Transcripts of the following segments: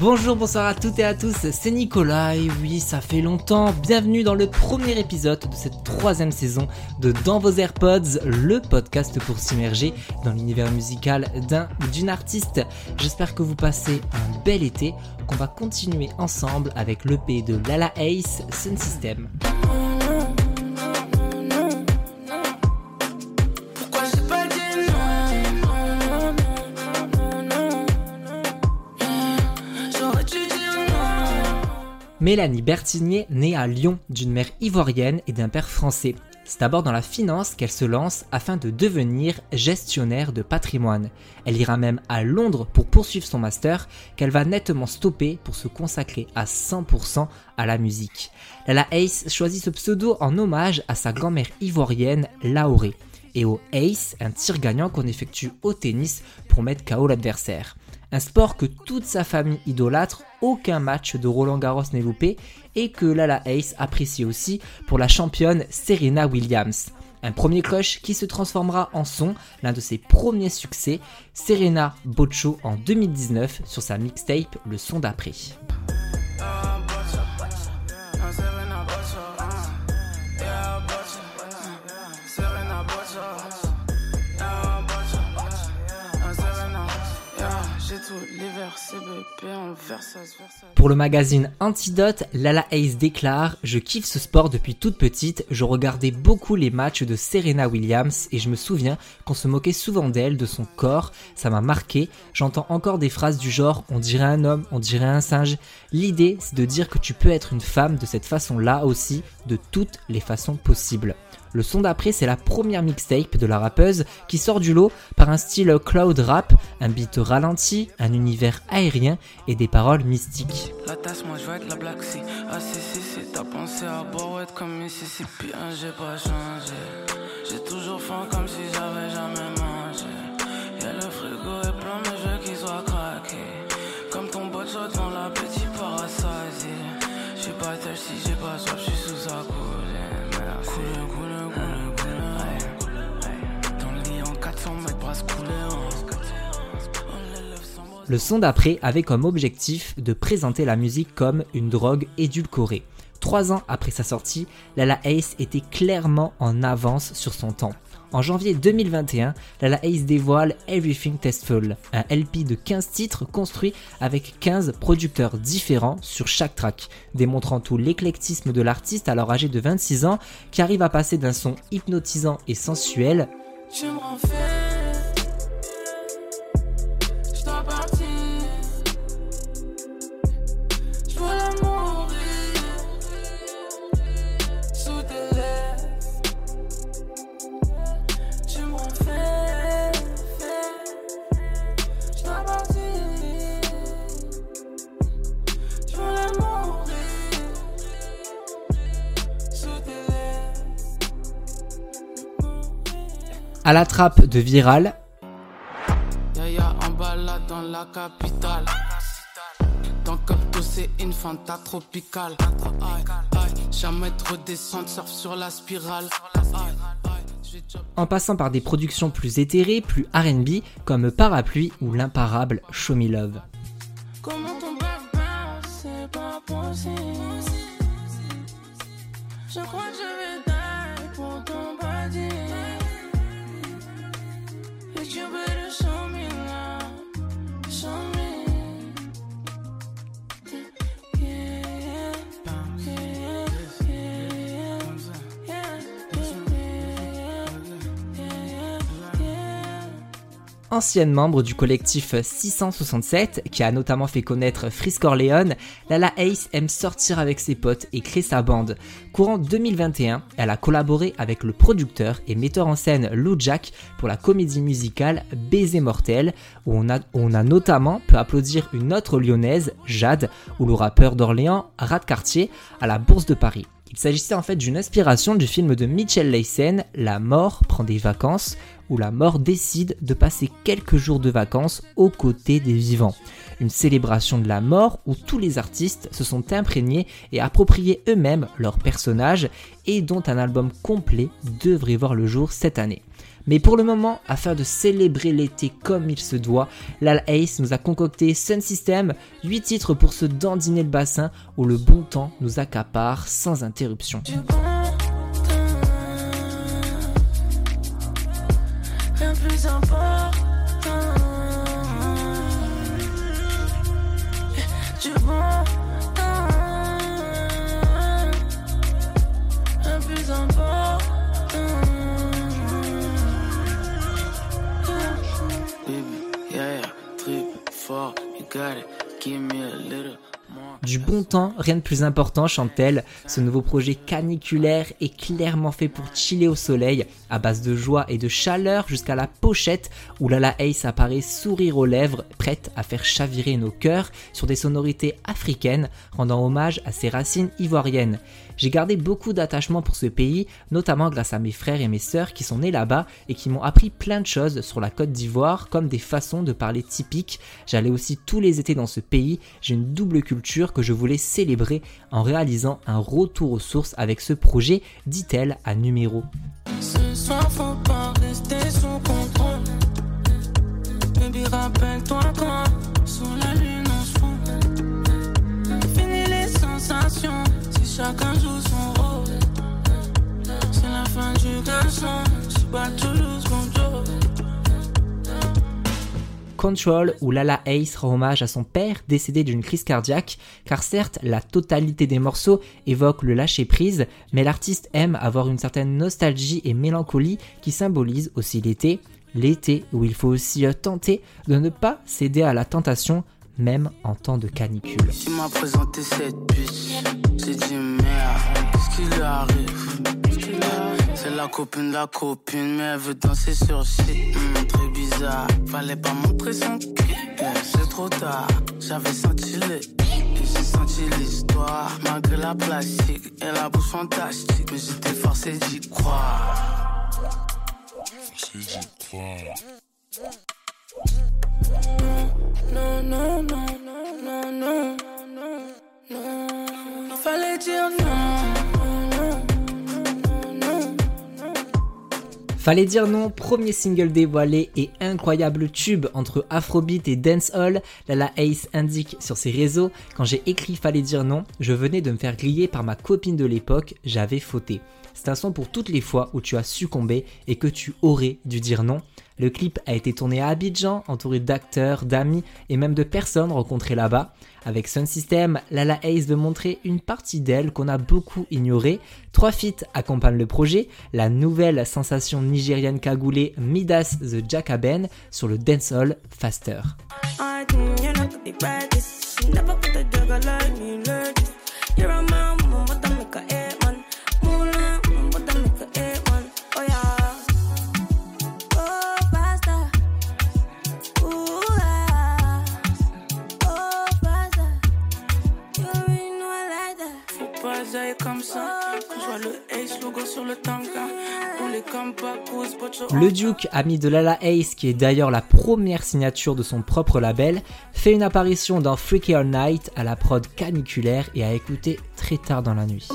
Bonjour, bonsoir à toutes et à tous, c'est Nicolas et oui, ça fait longtemps. Bienvenue dans le premier épisode de cette troisième saison de Dans vos AirPods, le podcast pour s'immerger dans l'univers musical d'un d'une artiste. J'espère que vous passez un bel été, qu'on va continuer ensemble avec l'EP de Lala Ace, Sun System. Mélanie Bertignier naît à Lyon d'une mère ivoirienne et d'un père français. C'est d'abord dans la finance qu'elle se lance afin de devenir gestionnaire de patrimoine. Elle ira même à Londres pour poursuivre son master qu'elle va nettement stopper pour se consacrer à 100% à la musique. Lala Ace choisit ce pseudo en hommage à sa grand-mère ivoirienne Laoré et au Ace, un tir gagnant qu'on effectue au tennis pour mettre KO l'adversaire un sport que toute sa famille idolâtre, aucun match de Roland Garros n'est loupé et que Lala Ace apprécie aussi pour la championne Serena Williams. Un premier crush qui se transformera en son, l'un de ses premiers succès, Serena Bocho en 2019 sur sa mixtape Le son d'après. Pour le magazine Antidote, Lala Ace déclare Je kiffe ce sport depuis toute petite, je regardais beaucoup les matchs de Serena Williams et je me souviens qu'on se moquait souvent d'elle, de son corps, ça m'a marqué. J'entends encore des phrases du genre On dirait un homme, on dirait un singe. L'idée, c'est de dire que tu peux être une femme de cette façon-là aussi, de toutes les façons possibles. Le son d'après, c'est la première mixtape de la rappeuse qui sort du lot par un style cloud rap, un beat ralenti, un univers aérien et des paroles mystiques. La tasse, moi je être la Black Sea. Ah si si si, t'as pensé à être comme Mississippi, hein, j'ai pas changé. J'ai toujours faim comme si j'avais jamais mangé. Y'a le frigo est plein, mais je veux qu'il soit craqué. Comme ton bot dans la petite parasaisie. J'suis pas thirsty, j'ai pas soif, j'suis sous sa coulée. Merci. Le son d'après avait comme objectif de présenter la musique comme une drogue édulcorée. Trois ans après sa sortie, Lala Ace était clairement en avance sur son temps. En janvier 2021, Lala Ace dévoile Everything Tasteful, un LP de 15 titres construit avec 15 producteurs différents sur chaque track, démontrant tout l'éclectisme de l'artiste alors âgé de 26 ans qui arrive à passer d'un son hypnotisant et sensuel je me renferme. À la trappe de Viral. En passant par des productions plus éthérées, plus RB, comme Parapluie ou l'imparable Show Me Love. Je crois que je Ancienne membre du collectif 667, qui a notamment fait connaître Frisk Orleans, Lala Ace aime sortir avec ses potes et créer sa bande. Courant 2021, elle a collaboré avec le producteur et metteur en scène Lou Jack pour la comédie musicale Baiser mortel, où on a, on a notamment pu applaudir une autre lyonnaise, Jade, ou le rappeur d'Orléans, Rat Cartier, à la Bourse de Paris. Il s'agissait en fait d'une inspiration du film de Mitchell Leysen, La mort prend des vacances, où la mort décide de passer quelques jours de vacances aux côtés des vivants. Une célébration de la mort où tous les artistes se sont imprégnés et appropriés eux-mêmes leurs personnages et dont un album complet devrait voir le jour cette année. Mais pour le moment, afin de célébrer l'été comme il se doit, Lal Ace nous a concocté Sun System, 8 titres pour se dandiner le bassin où le bon temps nous accapare sans interruption. Temps, rien de plus important, chante-t-elle. Ce nouveau projet caniculaire est clairement fait pour chiller au soleil, à base de joie et de chaleur jusqu'à la pochette où Lala Ace apparaît sourire aux lèvres, prête à faire chavirer nos cœurs sur des sonorités africaines, rendant hommage à ses racines ivoiriennes. J'ai gardé beaucoup d'attachement pour ce pays, notamment grâce à mes frères et mes sœurs qui sont nés là-bas et qui m'ont appris plein de choses sur la Côte d'Ivoire, comme des façons de parler typiques. J'allais aussi tous les étés dans ce pays, j'ai une double culture que je voulais célébrer en réalisant un retour aux sources avec ce projet, dit-elle à numéro. Control où Lala Ace rend hommage à son père décédé d'une crise cardiaque, car certes la totalité des morceaux évoque le lâcher prise, mais l'artiste aime avoir une certaine nostalgie et mélancolie qui symbolise aussi l'été, l'été où il faut aussi tenter de ne pas céder à la tentation même en temps de canicule. C'est la copine de la copine, mais elle veut danser sur site. Hmm, très bizarre, fallait pas montrer son cul. c'est trop tard, j'avais senti les. J'ai senti l'histoire, malgré la plastique et la bouche fantastique. Mais j'étais forcé d'y croire. Forcé d'y croire. Fallait Fallait dire non, premier single dévoilé et incroyable tube entre Afrobeat et dancehall. Lala Ace indique sur ses réseaux Quand j'ai écrit Fallait dire non, je venais de me faire griller par ma copine de l'époque, j'avais fauté. C'est un son pour toutes les fois où tu as succombé et que tu aurais dû dire non. Le clip a été tourné à Abidjan, entouré d'acteurs, d'amis et même de personnes rencontrées là-bas. Avec Sun System, Lala Ace veut montrer une partie d'elle qu'on a beaucoup ignorée. Trois feats accompagnent le projet, la nouvelle sensation nigérienne cagoulée Midas the Jackaben sur le dancehall Faster. Le Duke, ami de Lala Ace, qui est d'ailleurs la première signature de son propre label, fait une apparition dans Freaky All Night à la prod caniculaire et à écouter très tard dans la nuit.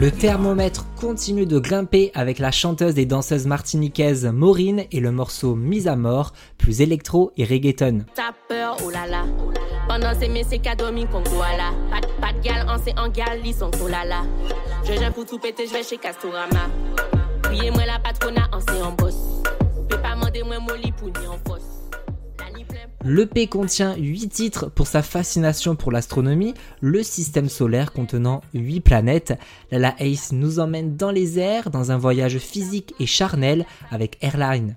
Le thermomètre continue de grimper avec la chanteuse et danseuse martiniquaise Maureen et le morceau Mise à mort, plus électro et reggaeton. T'as peur, oh là là. Pendant ces messieurs qu'a dormi là. Pas, de gal, on sait en gal, ils sont là là. Je viens pour tout péter, je vais chez Castorama. Priez-moi la patrona, on sait en boss. Peux pas demander moi molly pour ni en fosse. L'EP contient 8 titres pour sa fascination pour l'astronomie, le système solaire contenant 8 planètes. La Ace nous emmène dans les airs dans un voyage physique et charnel avec Airline.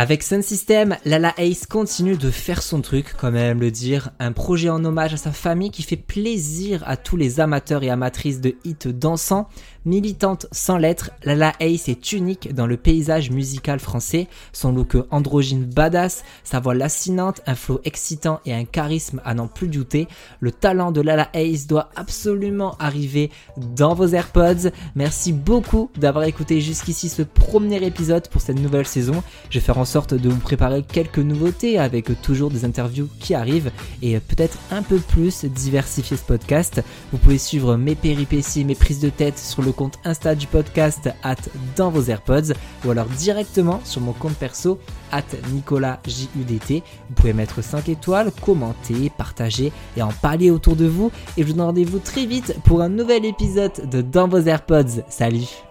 Avec Sun System, Lala Ace continue de faire son truc, comme elle le dire, un projet en hommage à sa famille qui fait plaisir à tous les amateurs et amatrices de hits dansants. Militante sans lettres, Lala Ace est unique dans le paysage musical français. Son look androgyne badass, sa voix lancinante, un flow excitant et un charisme à n'en plus douter. Le talent de Lala Ace doit absolument arriver dans vos AirPods. Merci beaucoup d'avoir écouté jusqu'ici ce premier épisode pour cette nouvelle saison. Sorte de vous préparer quelques nouveautés avec toujours des interviews qui arrivent et peut-être un peu plus diversifier ce podcast. Vous pouvez suivre mes péripéties, mes prises de tête sur le compte Insta du podcast at dans vos AirPods ou alors directement sur mon compte perso at NicolasJUDT. Vous pouvez mettre 5 étoiles, commenter, partager et en parler autour de vous. Et je vous donne rendez-vous très vite pour un nouvel épisode de Dans vos AirPods. Salut